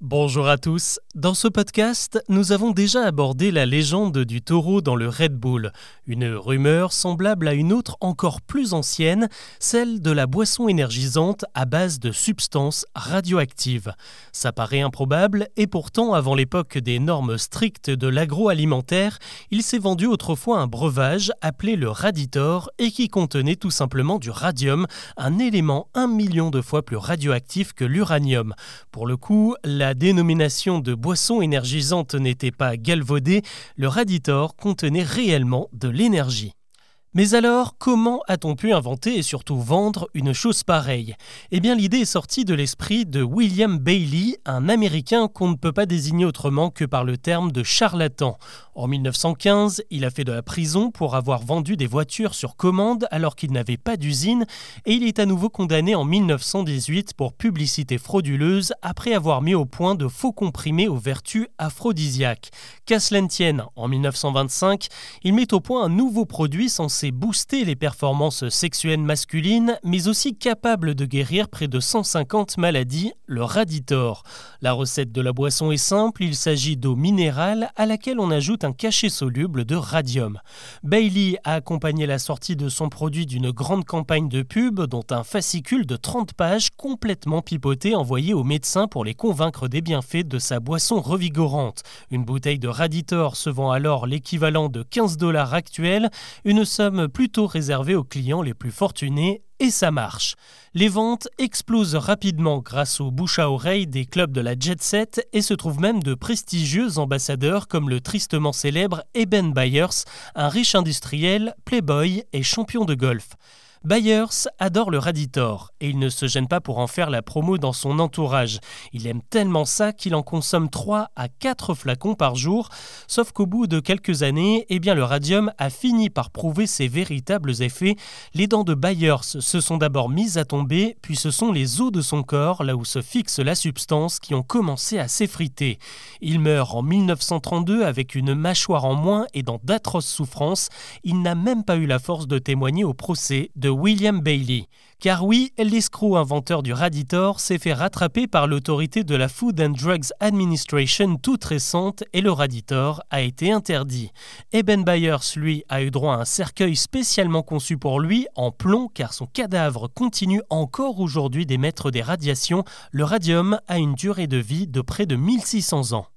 Bonjour à tous. Dans ce podcast, nous avons déjà abordé la légende du taureau dans le Red Bull, une rumeur semblable à une autre encore plus ancienne, celle de la boisson énergisante à base de substances radioactives. Ça paraît improbable et pourtant, avant l'époque des normes strictes de l'agroalimentaire, il s'est vendu autrefois un breuvage appelé le Raditor et qui contenait tout simplement du radium, un élément un million de fois plus radioactif que l'uranium. Pour le coup, la la dénomination de boisson énergisante n'était pas galvaudée, le Raditor contenait réellement de l'énergie. Mais alors, comment a-t-on pu inventer et surtout vendre une chose pareille? Eh bien, l'idée est sortie de l'esprit de William Bailey, un Américain qu'on ne peut pas désigner autrement que par le terme de charlatan. En 1915, il a fait de la prison pour avoir vendu des voitures sur commande alors qu'il n'avait pas d'usine, et il est à nouveau condamné en 1918 pour publicité frauduleuse après avoir mis au point de faux comprimés aux vertus aphrodisiaques. Qu'à tienne, en 1925, il met au point un nouveau produit censé booster les performances sexuelles masculines, mais aussi capable de guérir près de 150 maladies, le Raditor. La recette de la boisson est simple, il s'agit d'eau minérale à laquelle on ajoute un cachet soluble de radium. Bailey a accompagné la sortie de son produit d'une grande campagne de pub, dont un fascicule de 30 pages complètement pipoté envoyé aux médecins pour les convaincre des bienfaits de sa boisson revigorante. Une bouteille de Raditor se vend alors l'équivalent de 15 dollars actuels, une somme plutôt réservé aux clients les plus fortunés et ça marche. Les ventes explosent rapidement grâce aux bouche à oreille des clubs de la jet set et se trouvent même de prestigieux ambassadeurs comme le tristement célèbre Eben Byers, un riche industriel, playboy et champion de golf. Byers adore le Raditor et il ne se gêne pas pour en faire la promo dans son entourage. Il aime tellement ça qu'il en consomme 3 à 4 flacons par jour, sauf qu'au bout de quelques années, eh bien le radium a fini par prouver ses véritables effets. Les dents de Byers se sont d'abord mises à tomber, puis ce sont les os de son corps, là où se fixe la substance, qui ont commencé à s'effriter. Il meurt en 1932 avec une mâchoire en moins et dans d'atroces souffrances. Il n'a même pas eu la force de témoigner au procès William Bailey. Car oui, l'escroc inventeur du Raditor s'est fait rattraper par l'autorité de la Food and Drugs Administration toute récente et le Raditor a été interdit. Eben Byers, lui, a eu droit à un cercueil spécialement conçu pour lui en plomb car son cadavre continue encore aujourd'hui d'émettre des radiations. Le radium a une durée de vie de près de 1600 ans.